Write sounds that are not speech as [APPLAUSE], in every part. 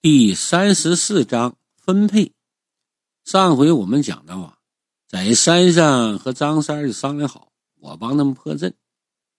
第三十四章分配。上回我们讲到啊，在山上和张三就商量好，我帮他们破阵，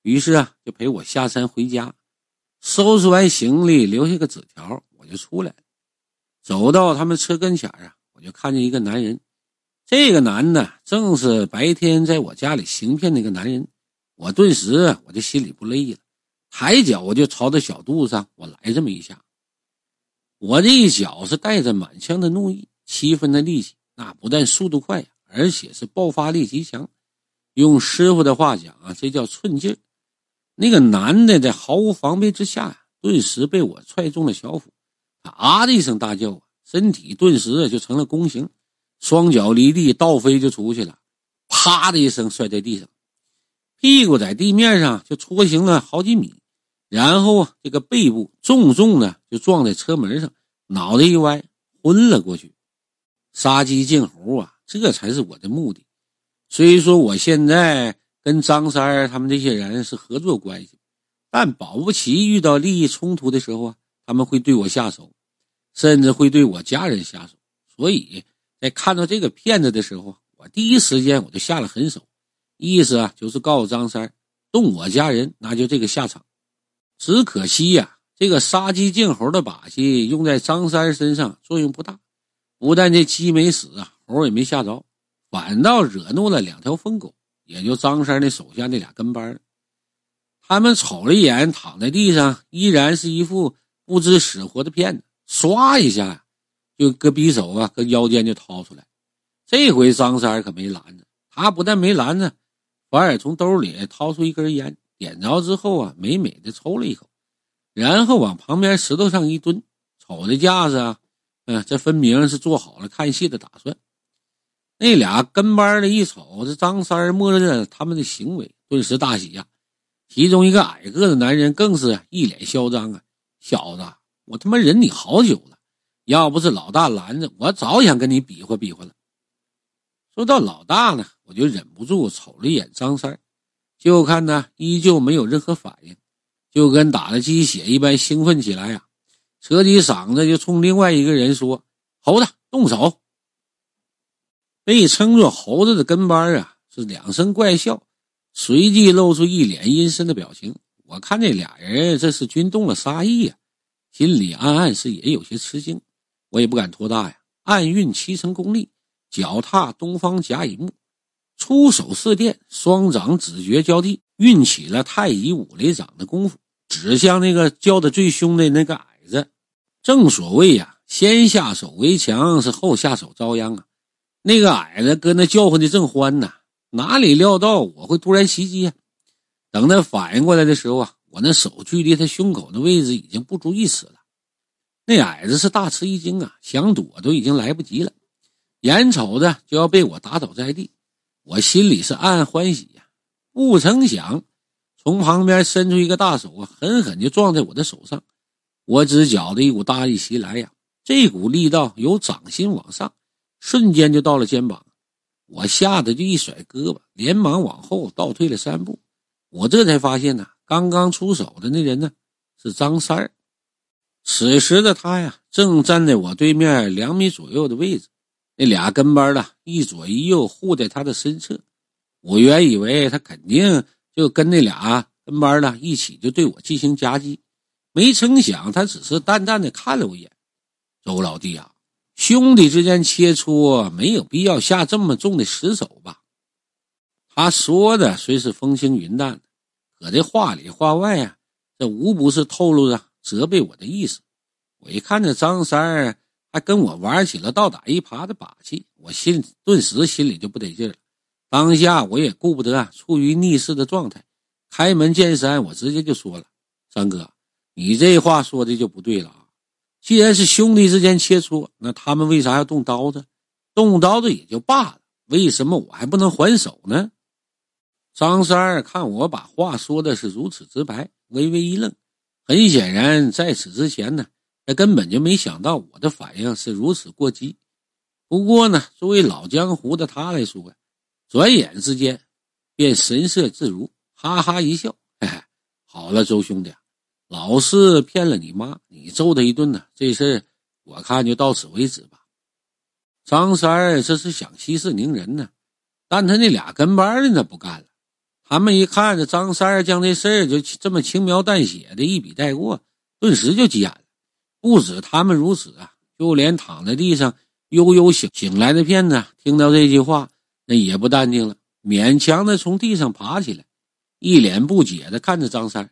于是啊就陪我下山回家，收拾完行李，留下个纸条，我就出来。走到他们车跟前啊，我就看见一个男人，这个男的正是白天在我家里行骗那个男人，我顿时我就心里不累了，抬脚我就朝着小肚子上我来这么一下。我这一脚是带着满腔的怒意，七分的力气，那不但速度快，而且是爆发力极强。用师傅的话讲啊，这叫寸劲儿。那个男的在毫无防备之下呀，顿时被我踹中了小腹，啊的一声大叫啊，身体顿时就成了弓形，双脚离地倒飞就出去了，啪的一声摔在地上，屁股在地面上就搓行了好几米。然后啊，这个背部重重的就撞在车门上，脑袋一歪，昏了过去。杀鸡儆猴啊，这才是我的目的。虽说我现在跟张三他们这些人是合作关系，但保不齐遇到利益冲突的时候啊，他们会对我下手，甚至会对我家人下手。所以在看到这个骗子的时候，我第一时间我就下了狠手，意思啊就是告诉张三，动我家人，那就这个下场。只可惜呀，这个杀鸡儆猴的把戏用在张三身上作用不大，不但这鸡没死啊，猴也没吓着，反倒惹怒了两条疯狗，也就张三的手下那俩跟班他们瞅了一眼躺在地上，依然是一副不知死活的骗子，唰一下就搁匕首啊，搁腰间就掏出来。这回张三可没拦着，他不但没拦着，反而从兜里掏出一根烟。点着之后啊，美美的抽了一口，然后往旁边石头上一蹲，瞅这架势啊，嗯，这分明是做好了看戏的打算。那俩跟班的一瞅这张三摸着他们的行为，顿时大喜呀。其中一个矮个子男人更是一脸嚣张啊：“小子，我他妈忍你好久了，要不是老大拦着，我早想跟你比划比划了。”说到老大呢，我就忍不住瞅了一眼张三。就看呢，依旧没有任何反应，就跟打了鸡血一般兴奋起来呀，扯起嗓子就冲另外一个人说：“猴子，动手！”被称作猴子的跟班啊，是两声怪笑，随即露出一脸阴森的表情。我看这俩人这是均动了杀意呀，心里暗暗是也有些吃惊。我也不敢托大呀，暗运七成功力，脚踏东方甲乙木。出手似电，双掌指诀交替，运起了太乙五雷掌的功夫，指向那个叫的最凶的那个矮子。正所谓呀，先下手为强，是后下手遭殃啊。那个矮子搁那叫唤的正欢呢，哪里料到我会突然袭击啊？等他反应过来的时候啊，我那手距离他胸口的位置已经不足一尺了。那矮子是大吃一惊啊，想躲都已经来不及了，眼瞅着就要被我打倒在地。我心里是暗暗欢喜呀，不成想，从旁边伸出一个大手啊，狠狠就撞在我的手上。我只觉得一股大力袭来呀，这股力道由掌心往上，瞬间就到了肩膀。我吓得就一甩胳膊，连忙往后倒退了三步。我这才发现呢，刚刚出手的那人呢是张三儿。此时的他呀，正站在我对面两米左右的位置。那俩跟班的一左一右护在他的身侧，我原以为他肯定就跟那俩跟班的一起就对我进行夹击，没成想他只是淡淡的看了我一眼。周老弟啊，兄弟之间切磋没有必要下这么重的死手吧？他说的虽是风轻云淡，可这话里话外啊，这无不是透露着责备我的意思。我一看这张三儿。还跟我玩起了倒打一耙的把戏，我心顿时心里就不得劲了。当下我也顾不得啊处于逆势的状态，开门见山，我直接就说了：“三哥，你这话说的就不对了啊！既然是兄弟之间切磋，那他们为啥要动刀子？动刀子也就罢了，为什么我还不能还手呢？”张三儿看我把话说的是如此直白，微微一愣。很显然，在此之前呢。他根本就没想到我的反应是如此过激。不过呢，作为老江湖的他来说，转眼之间便神色自如，哈哈一笑：“嘿嘿，好了，周兄弟，老四骗了你妈，你揍他一顿呢，这事我看就到此为止吧。张三儿这是想息事宁人呢，但他那俩跟班的那不干了。他们一看这张三儿将这事儿就这么轻描淡写的一笔带过，顿时就急眼了。不止他们如此啊，就连躺在地上悠悠醒醒来的骗子，听到这句话，那也不淡定了，勉强的从地上爬起来，一脸不解的看着张三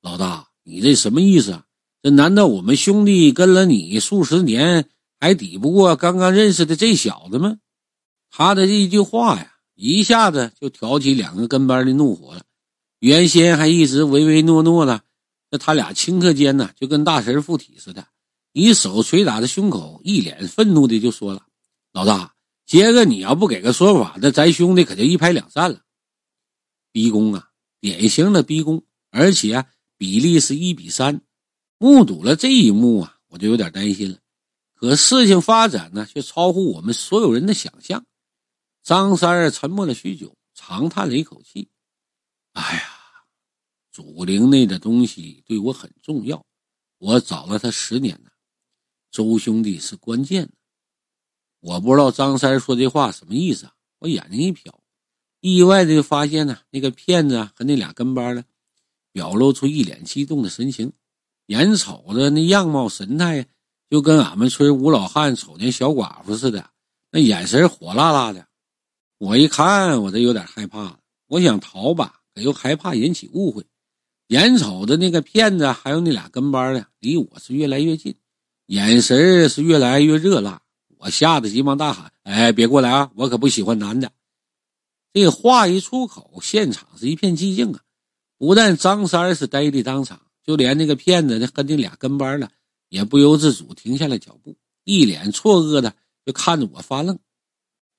老大，你这什么意思啊？这难道我们兄弟跟了你数十年，还抵不过刚刚认识的这小子吗？他的这一句话呀。一下子就挑起两个跟班的怒火了，原先还一直唯唯诺诺的，那他俩顷刻间呢，就跟大神附体似的，一手捶打着胸口，一脸愤怒的就说了：“老大，今个你要不给个说法，那咱兄弟可就一拍两散了。”逼宫啊，典型的逼宫，而且啊比例是一比三。目睹了这一幕啊，我就有点担心了。可事情发展呢，却超乎我们所有人的想象。张三儿沉默了许久，长叹了一口气：“哎呀，祖灵内的东西对我很重要，我找了他十年了。周兄弟是关键的。我不知道张三说这话什么意思啊？我眼睛一瞟，意外的就发现呢，那个骗子和那俩跟班的表露出一脸激动的神情，眼瞅着那样貌神态，就跟俺们村吴老汉瞅见小寡妇似的，那眼神火辣辣的。”我一看，我这有点害怕了。我想逃吧，可又害怕引起误会。眼瞅着那个骗子还有那俩跟班的离我是越来越近，眼神是越来越热辣。我吓得急忙大喊：“哎，别过来啊！我可不喜欢男的。”这话一出口，现场是一片寂静啊！不但张三是呆立当场，就连那个骗子和那俩跟班的也不由自主停下了脚步，一脸错愕的就看着我发愣。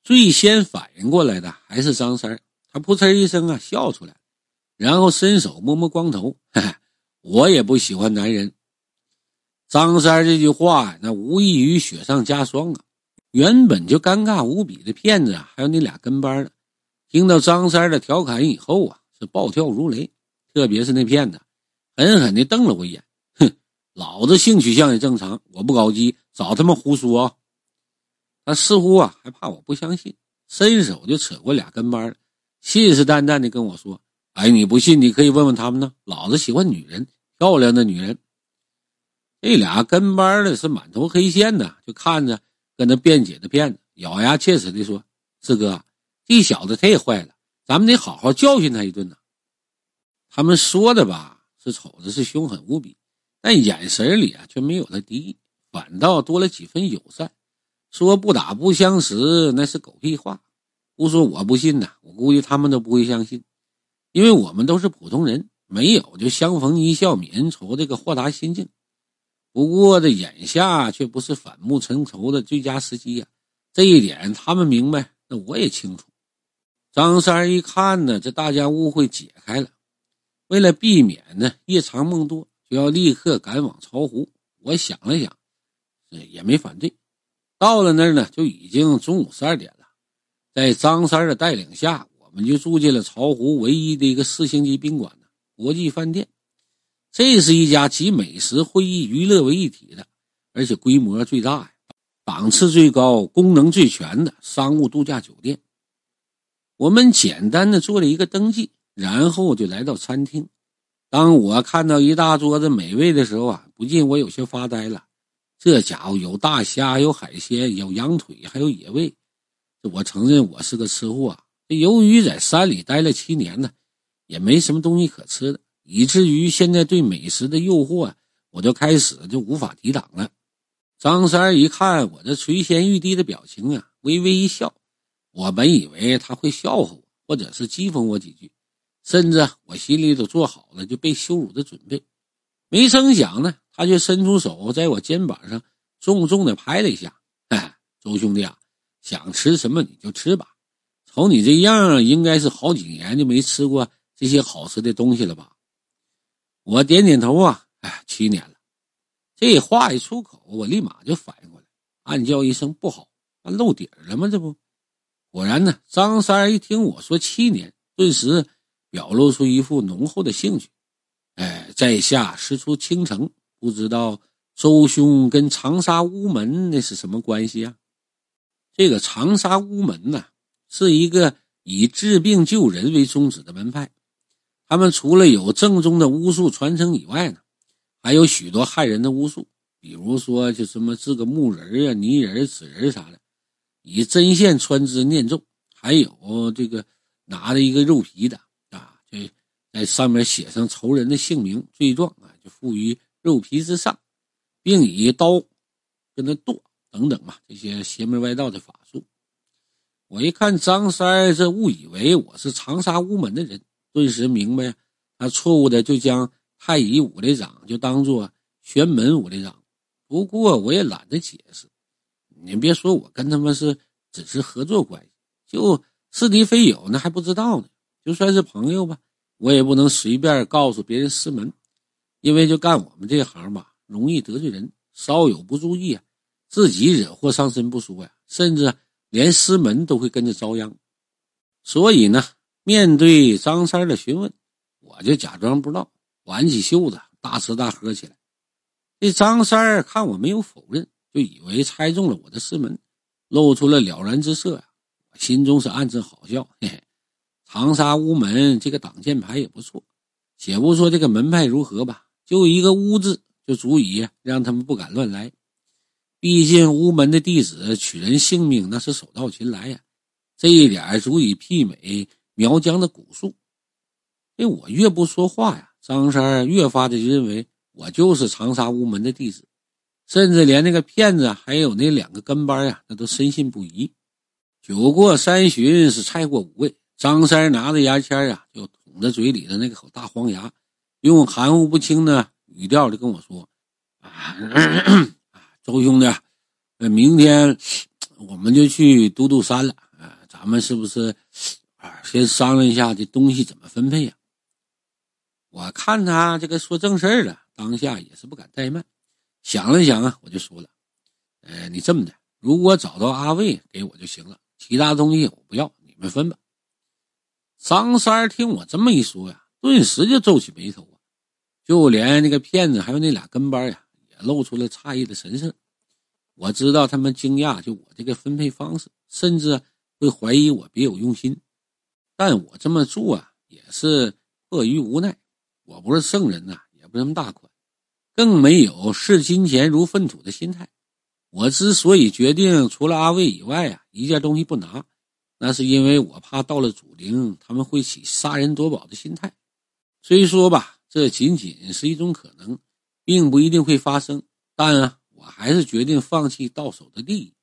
最先反应过来的还是张三他噗嗤一声啊，笑出来，然后伸手摸摸光头，哈哈，我也不喜欢男人。张三这句话那无异于雪上加霜啊！原本就尴尬无比的骗子啊，还有那俩跟班的，听到张三的调侃以后啊，是暴跳如雷。特别是那骗子，狠狠地瞪了我一眼，哼，老子性取向也正常，我不搞基，早他妈胡说啊！他似乎啊还怕我不相信，伸手就扯过俩跟班信誓旦旦的跟我说：“哎，你不信，你可以问问他们呢。老子喜欢女人，漂亮的女人。”这俩跟班的是满头黑线的，就看着跟那辩解的骗子，咬牙切齿的说：“四哥，这小子太坏了，咱们得好好教训他一顿呐。”他们说的吧，是瞅着是凶狠无比，但眼神里啊却没有了敌意，反倒多了几分友善。说不打不相识，那是狗屁话。不说我不信呐，我估计他们都不会相信，因为我们都是普通人，没有就相逢一笑泯恩仇这个豁达心境。不过这眼下却不是反目成仇的最佳时机呀，这一点他们明白，那我也清楚。张三一看呢，这大家误会解开了，为了避免呢夜长梦多，就要立刻赶往巢湖。我想了想，也没反对。到了那儿呢，就已经中午十二点了。在张三的带领下，我们就住进了巢湖唯一的一个四星级宾馆呢——国际饭店。这是一家集美食、会议、娱乐为一体的，而且规模最大呀、档次最高、功能最全的商务度假酒店。我们简单的做了一个登记，然后就来到餐厅。当我看到一大桌子美味的时候啊，不禁我有些发呆了。这家伙有大虾，有海鲜，有羊腿，还有野味。我承认我是个吃货。由于在山里待了七年呢，也没什么东西可吃的，以至于现在对美食的诱惑啊，我就开始就无法抵挡了。张三一看我这垂涎欲滴的表情啊，微微一笑。我本以为他会笑话我，或者是讥讽我几句，甚至我心里都做好了就被羞辱的准备。没成想呢。他却伸出手，在我肩膀上重重的拍了一下。哎，周兄弟啊，想吃什么你就吃吧。瞅你这样，应该是好几年就没吃过这些好吃的东西了吧？我点点头啊，哎，七年了。这话一出口，我立马就反应过来，暗叫一声不好，露底了吗？这不，果然呢。张三一听我说七年，顿时表露出一副浓厚的兴趣。哎，在下师出青城。不知道周兄跟长沙乌门那是什么关系啊？这个长沙乌门呢，是一个以治病救人为宗旨的门派。他们除了有正宗的巫术传承以外呢，还有许多害人的巫术，比如说就什么制个木人啊、泥人、纸人啥的，以针线穿之念咒，还有这个拿着一个肉皮的啊，就在上面写上仇人的姓名、罪状啊，就附于肉皮之上。并以刀跟他剁等等嘛，这些邪门歪道的法术。我一看张三这误以为我是长沙乌门的人，顿时明白，他错误的就将太乙武队长就当做玄门武队长。不过我也懒得解释，你别说我跟他们是只是合作关系，就是敌非友那还不知道呢。就算是朋友吧，我也不能随便告诉别人师门，因为就干我们这行吧。容易得罪人，稍有不注意啊，自己惹祸上身不说呀，甚至连师门都会跟着遭殃。所以呢，面对张三的询问，我就假装不知道，挽起袖子大吃大喝起来。这张三看我没有否认，就以为猜中了我的师门，露出了了然之色。我心中是暗自好笑，嘿嘿，长沙乌门这个挡箭牌也不错，且不说这个门派如何吧，就一个乌字。就足以让他们不敢乱来。毕竟乌门的弟子取人性命那是手到擒来呀，这一点足以媲美苗疆的蛊术。这我越不说话呀，张三越发的认为我就是长沙乌门的弟子，甚至连那个骗子还有那两个跟班呀，那都深信不疑。酒过三巡是菜过五味，张三拿着牙签呀，就捅着嘴里的那口大黄牙，用含糊不清的。语调就跟我说：“ [COUGHS] 啊，周兄弟，呃，明天我们就去都督山了。啊，咱们是不是啊？先商量一下这东西怎么分配呀？”我看他这个说正事了，当下也是不敢怠慢，想了想啊，我就说了：“呃，你这么的，如果找到阿卫给我就行了，其他东西我不要，你们分吧。”张三听我这么一说呀，顿时就皱起眉头啊。就连那个骗子还有那俩跟班呀，露出了诧异的神色。我知道他们惊讶，就我这个分配方式，甚至会怀疑我别有用心。但我这么做啊，也是迫于无奈。我不是圣人呐，也不是那么大款，更没有视金钱如粪土的心态。我之所以决定除了阿卫以外啊，一件东西不拿，那是因为我怕到了祖陵，他们会起杀人夺宝的心态。虽说吧。这仅仅是一种可能，并不一定会发生。但啊，我还是决定放弃到手的利益。